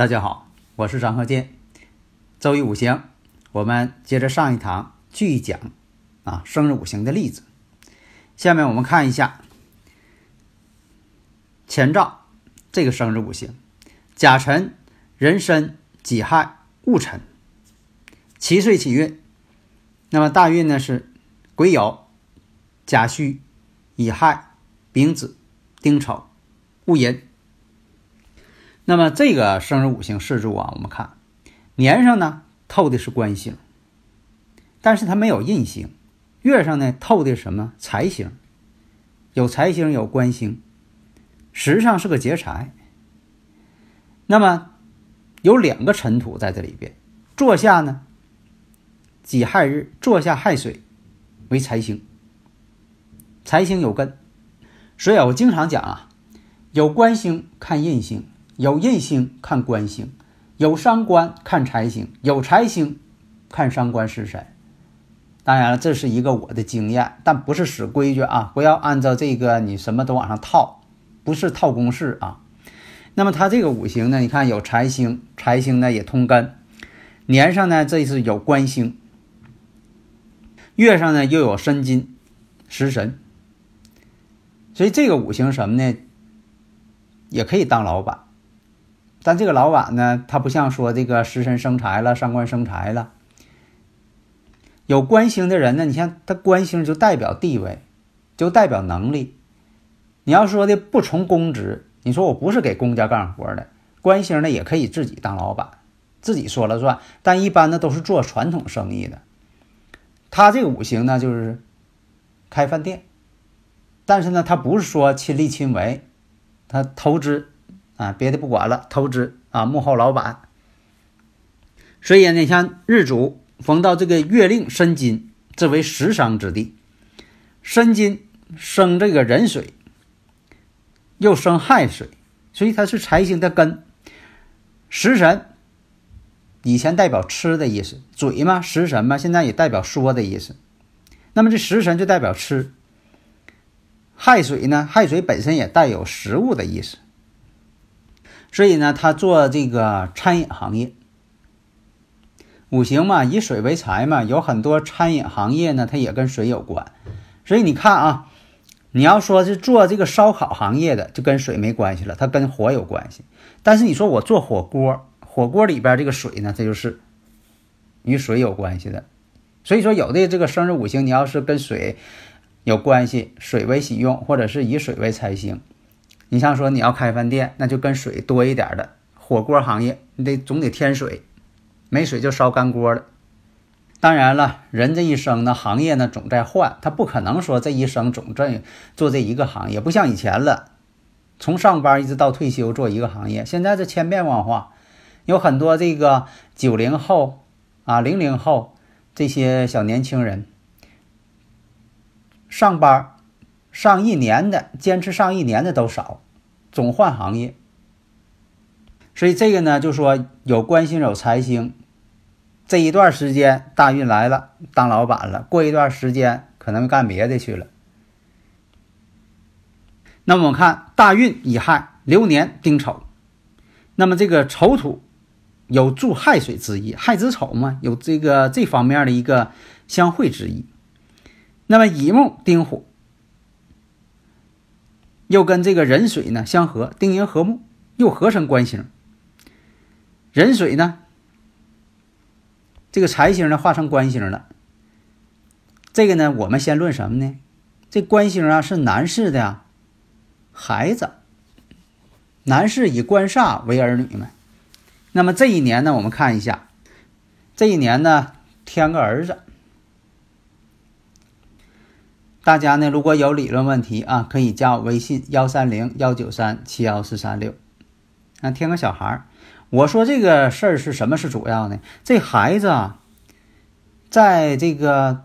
大家好，我是张鹤剑。周易五行，我们接着上一堂继续讲啊生日五行的例子。下面我们看一下前兆这个生日五行：甲辰、壬申、己亥、戊辰。七岁起运，那么大运呢是癸酉、甲戌、乙亥、丙子、丁丑、戊寅。那么这个生日五行四柱啊，我们看年上呢透的是官星，但是它没有印星；月上呢透的什么财星，有财星有官星，时上是个劫财。那么有两个尘土在这里边，坐下呢己亥日，坐下亥水为财星，财星有根，所以，我经常讲啊，有官星看印星。有印星看官星，有伤官看财星，有财星看伤官食神。当然了，这是一个我的经验，但不是死规矩啊！不要按照这个你什么都往上套，不是套公式啊。那么它这个五行呢，你看有财星，财星呢也通根，年上呢这是有官星，月上呢又有申金食神，所以这个五行什么呢，也可以当老板。但这个老板呢，他不像说这个食神生财了，上官生财了。有官星的人呢，你像他官星就代表地位，就代表能力。你要说的不从公职，你说我不是给公家干活的，官星呢也可以自己当老板，自己说了算。但一般呢都是做传统生意的。他这个五行呢就是开饭店，但是呢他不是说亲力亲为，他投资。啊，别的不管了，投资啊，幕后老板。所以呢，像日主逢到这个月令申金，这为食伤之地。申金生这个壬水，又生亥水，所以它是财星的根。食神以前代表吃的意思，嘴嘛，食神嘛，现在也代表说的意思。那么这食神就代表吃。亥水呢，亥水本身也带有食物的意思。所以呢，他做这个餐饮行业，五行嘛，以水为财嘛，有很多餐饮行业呢，它也跟水有关。所以你看啊，你要说是做这个烧烤行业的，就跟水没关系了，它跟火有关系。但是你说我做火锅，火锅里边这个水呢，它就是与水有关系的。所以说，有的这个生日五行，你要是跟水有关系，水为喜用，或者是以水为财星。你像说你要开饭店，那就跟水多一点的火锅行业，你得总得添水，没水就烧干锅了。当然了，人这一生呢，行业呢总在换，他不可能说这一生总这做这一个行业，不像以前了，从上班一直到退休做一个行业。现在这千变万化，有很多这个九零后啊、零零后这些小年轻人上班。上一年的坚持上一年的都少，总换行业。所以这个呢，就说有官星有财星，这一段时间大运来了，当老板了；过一段时间可能干别的去了。那么我们看大运乙亥流年丁丑，那么这个丑土有助亥水之意，亥子丑嘛，有这个这方面的一个相会之意。那么乙木丁火。又跟这个壬水呢相合，丁寅合木，又合成官星。壬水呢，这个财星呢化成官星了。这个呢，我们先论什么呢？这官星啊是男士的呀，孩子，男士以官煞为儿女们。那么这一年呢，我们看一下，这一年呢，添个儿子。大家呢，如果有理论问题啊，可以加我微信幺三零幺九三七幺四三六。啊，添个小孩儿。我说这个事儿是什么是主要呢？这孩子啊，在这个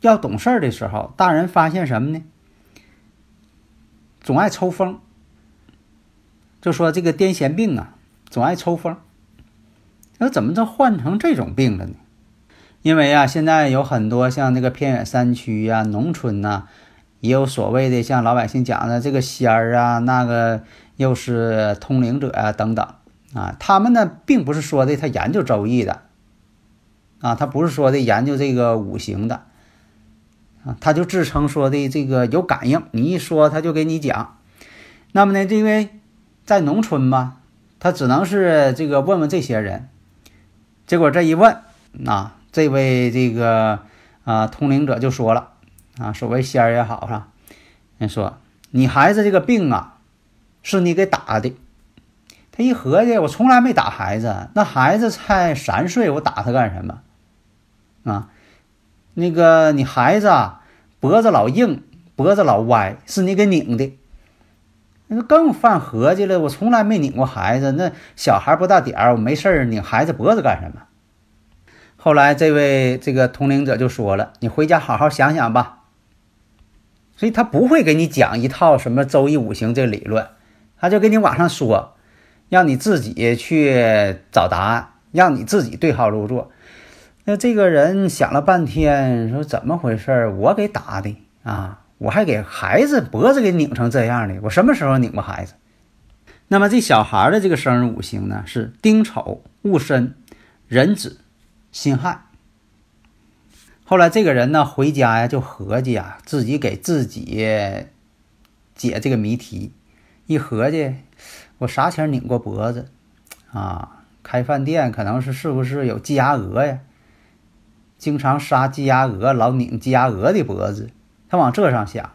要懂事的时候，大人发现什么呢？总爱抽风。就说这个癫痫病啊，总爱抽风。那怎么就换成这种病了呢？因为啊，现在有很多像那个偏远山区呀、农村呐，也有所谓的像老百姓讲的这个仙儿啊，那个又是通灵者啊等等啊。他们呢，并不是说的他研究周易的啊，他不是说的研究这个五行的啊，他就自称说的这个有感应，你一说他就给你讲。那么呢，因为在农村嘛，他只能是这个问问这些人。结果这一问，啊，这位这个啊通灵者就说了，啊，所谓仙儿也好哈，人说你孩子这个病啊，是你给打的。他一合计，我从来没打孩子，那孩子才三岁，我打他干什么？啊，那个你孩子啊，脖子老硬，脖子老歪，是你给拧的。那更犯合计了。我从来没拧过孩子，那小孩不大点儿，我没事儿拧孩子脖子干什么？后来这位这个通灵者就说了：“你回家好好想想吧。”所以他不会给你讲一套什么周易五行这理论，他就给你往上说，让你自己去找答案，让你自己对号入座。那这个人想了半天，说怎么回事？我给打的啊！我还给孩子脖子给拧成这样的，我什么时候拧过孩子？那么这小孩的这个生日五行呢是丁丑、戊申、壬子、辛亥。后来这个人呢回家呀就合计啊，自己给自己解这个谜题。一合计，我啥前拧过脖子啊？开饭店可能是是不是有鸡鸭鹅呀？经常杀鸡鸭鹅，老拧鸡鸭鹅的脖子。他往这上想，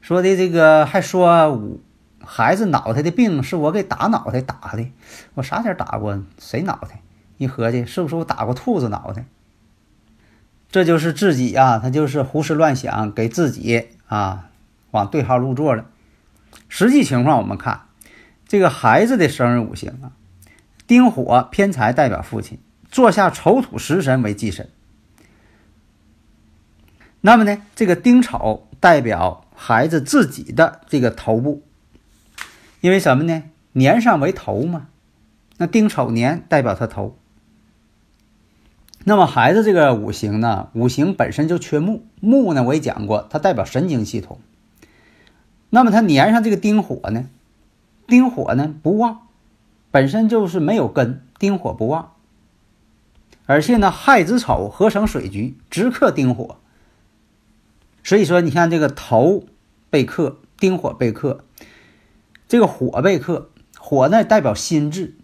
说的这个还说我孩子脑袋的病是我给打脑袋打的，我啥前打过谁脑袋？一合计，是不是我打过兔子脑袋？这就是自己啊，他就是胡思乱想，给自己啊往对号入座了。实际情况我们看，这个孩子的生日五行啊，丁火偏财代表父亲，坐下丑土食神为忌神。那么呢，这个丁丑代表孩子自己的这个头部，因为什么呢？年上为头嘛，那丁丑年代表他头。那么孩子这个五行呢，五行本身就缺木，木呢我也讲过，它代表神经系统。那么他粘上这个丁火呢，丁火呢不旺，本身就是没有根，丁火不旺，而且呢亥子丑合成水局，直克丁火。所以说，你看这个头被克，丁火被克，这个火被克，火呢代表心智。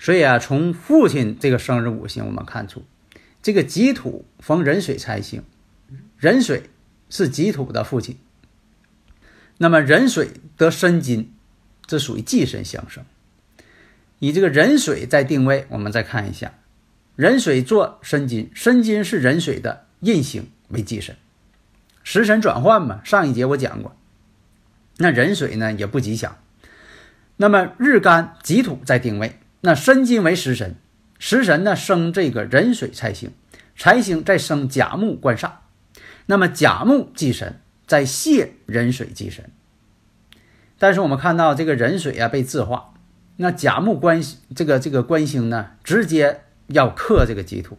所以啊，从父亲这个生日五行，我们看出，这个己土逢壬水财星，壬水是己土的父亲。那么壬水得申金，这属于忌神相生。以这个壬水在定位，我们再看一下，壬水做申金，申金是壬水的印星。为忌神，食神转换嘛。上一节我讲过，那壬水呢也不吉祥。那么日干己土在定位，那申金为食神，食神呢生这个壬水财星，财星再生甲木官煞。那么甲木忌神在泄壬水忌神，但是我们看到这个壬水啊被自化，那甲木官这个这个官星呢直接要克这个己土。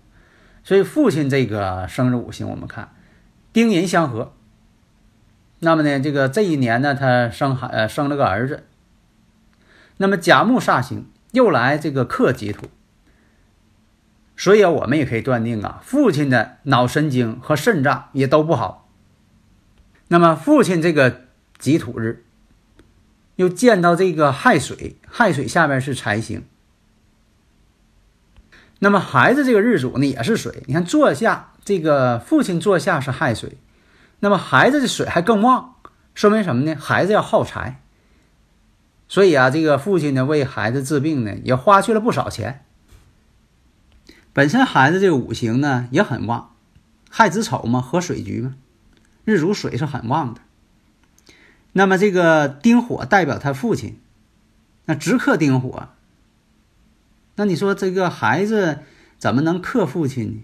所以父亲这个生日五行，我们看丁寅相合。那么呢，这个这一年呢，他生孩呃生了个儿子。那么甲木煞星又来这个克己土，所以啊，我们也可以断定啊，父亲的脑神经和肾脏也都不好。那么父亲这个己土日又见到这个亥水，亥水下面是财星。那么孩子这个日主呢也是水，你看坐下这个父亲坐下是亥水，那么孩子的水还更旺，说明什么呢？孩子要耗财，所以啊，这个父亲呢为孩子治病呢也花去了不少钱。本身孩子这个五行呢也很旺，亥子丑嘛，合水局嘛，日主水是很旺的。那么这个丁火代表他父亲，那直克丁火，那你说这个孩子怎么能克父亲呢？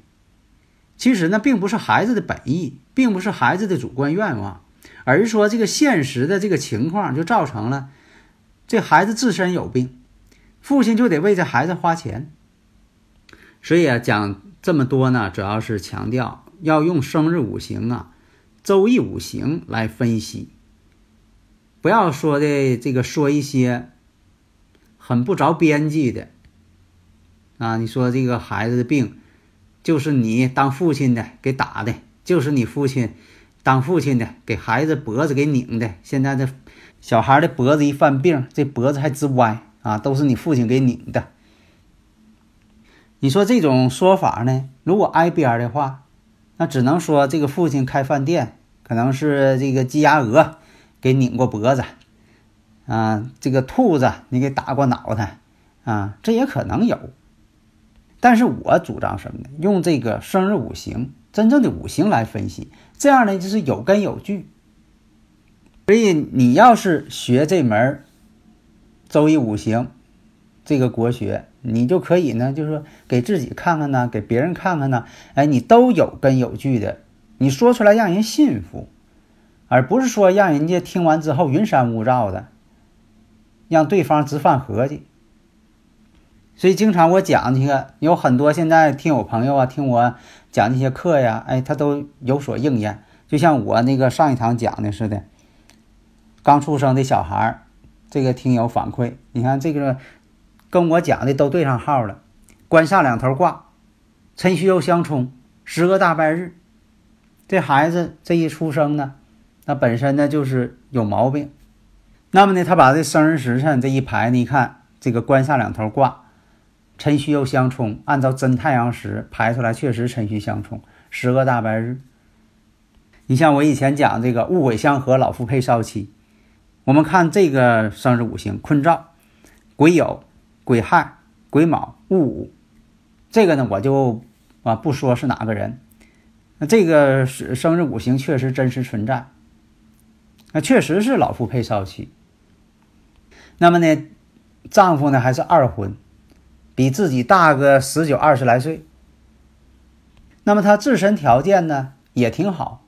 其实那并不是孩子的本意，并不是孩子的主观愿望，而是说这个现实的这个情况就造成了这孩子自身有病，父亲就得为这孩子花钱。所以啊，讲这么多呢，主要是强调要用生日五行啊、周易五行来分析，不要说的这个说一些很不着边际的啊。你说这个孩子的病，就是你当父亲的给打的，就是你父亲当父亲的给孩子脖子给拧的。现在这小孩的脖子一犯病，这脖子还直歪啊，都是你父亲给拧的。你说这种说法呢？如果挨边的话，那只能说这个父亲开饭店，可能是这个鸡鸭鹅给拧过脖子，啊，这个兔子你给打过脑袋，啊，这也可能有。但是我主张什么呢？用这个生日五行，真正的五行来分析，这样呢就是有根有据。所以你要是学这门周易五行这个国学。你就可以呢，就是说给自己看看呢，给别人看看呢，哎，你都有根有据的，你说出来让人信服，而不是说让人家听完之后云山雾罩的，让对方直犯合计。所以经常我讲这个，有很多现在听我朋友啊，听我讲那些课呀，哎，他都有所应验。就像我那个上一堂讲的似的，刚出生的小孩儿，这个听友反馈，你看这个。跟我讲的都对上号了，官煞两头挂，辰戌又相冲，十个大拜日，这孩子这一出生呢，那本身呢就是有毛病。那么呢，他把这生日时辰这一排呢，一看这个官煞两头挂，辰戌又相冲，按照真太阳时排出来，确实辰戌相冲，十个大拜日。你像我以前讲这个戊癸相合，老夫配少妻，我们看这个生日五行，坤兆，癸酉。癸亥、癸卯、戊午，这个呢我就啊不说是哪个人，那这个是生日五行确实真实存在，那确实是老夫配少妻。那么呢，丈夫呢还是二婚，比自己大个十九二十来岁。那么他自身条件呢也挺好，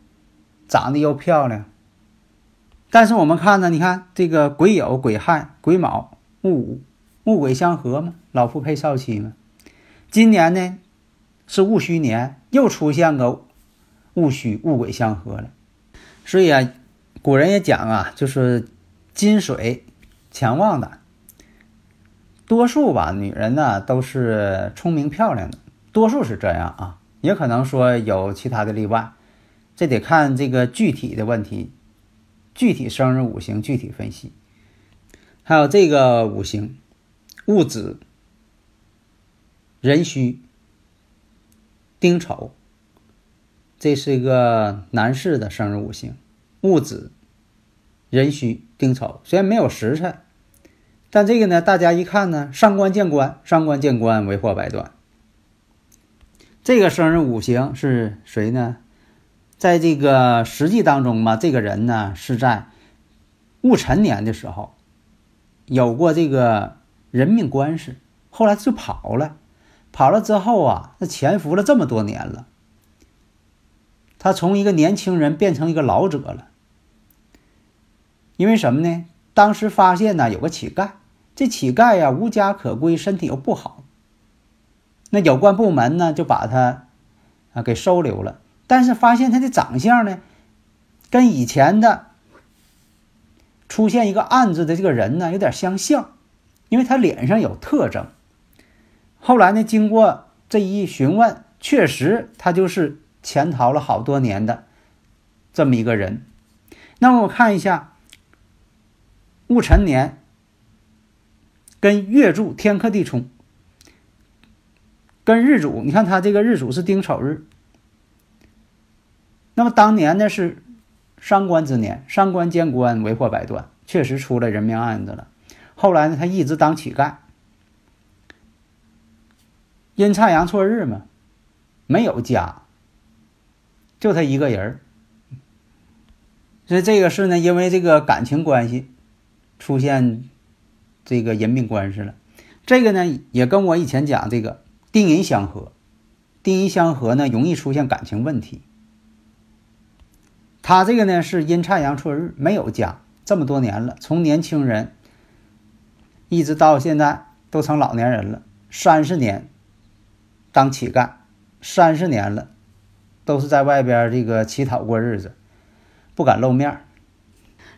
长得又漂亮。但是我们看呢，你看这个癸酉、癸亥、癸卯、戊午。戊癸相合嘛，老夫配少妻嘛。今年呢是戊戌年，又出现个戊戌戊癸相合了。所以啊，古人也讲啊，就是金水强旺的。多数吧，女人呢都是聪明漂亮的，多数是这样啊。也可能说有其他的例外，这得看这个具体的问题，具体生日五行具体分析。还有这个五行。戊子、壬戌、丁丑，这是一个男士的生日五行。戊子、壬戌、丁丑，虽然没有时辰，但这个呢，大家一看呢，伤官见官，伤官见官，为祸百端。这个生日五行是谁呢？在这个实际当中嘛，这个人呢是在戊辰年的时候有过这个。人命官司，后来就跑了，跑了之后啊，那潜伏了这么多年了，他从一个年轻人变成一个老者了。因为什么呢？当时发现呢有个乞丐，这乞丐呀无家可归，身体又不好，那有关部门呢就把他啊给收留了，但是发现他的长相呢，跟以前的出现一个案子的这个人呢有点相像。因为他脸上有特征，后来呢，经过这一询问，确实他就是潜逃了好多年的这么一个人。那么我看一下戊辰年跟月柱天克地冲，跟日主，你看他这个日主是丁丑日。那么当年呢是伤官之年，伤官见官，为祸百端，确实出了人命案子了。后来呢，他一直当乞丐。阴差阳错日嘛，没有家，就他一个人儿。所以这个是呢，因为这个感情关系出现这个人命官司了。这个呢，也跟我以前讲这个丁银相合，丁银相合呢，容易出现感情问题。他这个呢是阴差阳错日，没有家，这么多年了，从年轻人一直到现在都成老年人了，三十年当乞丐，三十年了，都是在外边这个乞讨过日子。不敢露面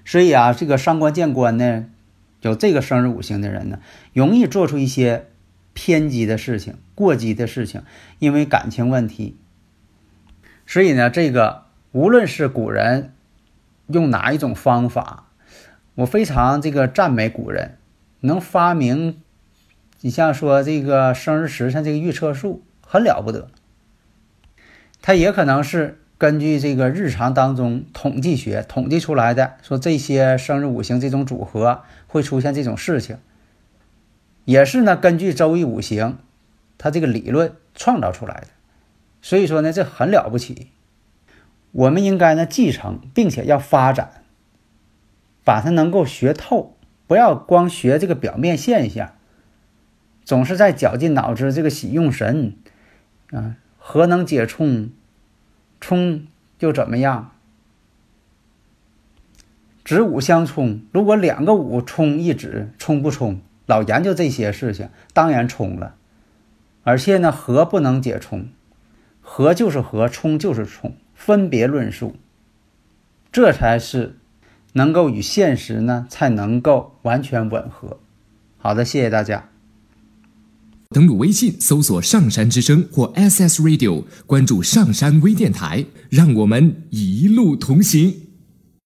所以啊，这个伤官见官呢，有这个生日五行的人呢，容易做出一些偏激的事情、过激的事情，因为感情问题。所以呢，这个无论是古人用哪一种方法，我非常这个赞美古人能发明，你像说这个生日时辰这个预测术，很了不得。他也可能是。根据这个日常当中统计学统计出来的，说这些生日五行这种组合会出现这种事情，也是呢根据周易五行，它这个理论创造出来的。所以说呢，这很了不起。我们应该呢继承，并且要发展，把它能够学透，不要光学这个表面现象，总是在绞尽脑汁这个喜用神啊，何能解冲？冲又怎么样？子午相冲，如果两个午冲一子，冲不冲？老研究这些事情，当然冲了。而且呢，和不能解冲，和就是和，冲就是冲，分别论述，这才是能够与现实呢，才能够完全吻合。好的，谢谢大家。登录微信，搜索“上山之声”或 “SS Radio”，关注“上山微电台”，让我们一路同行。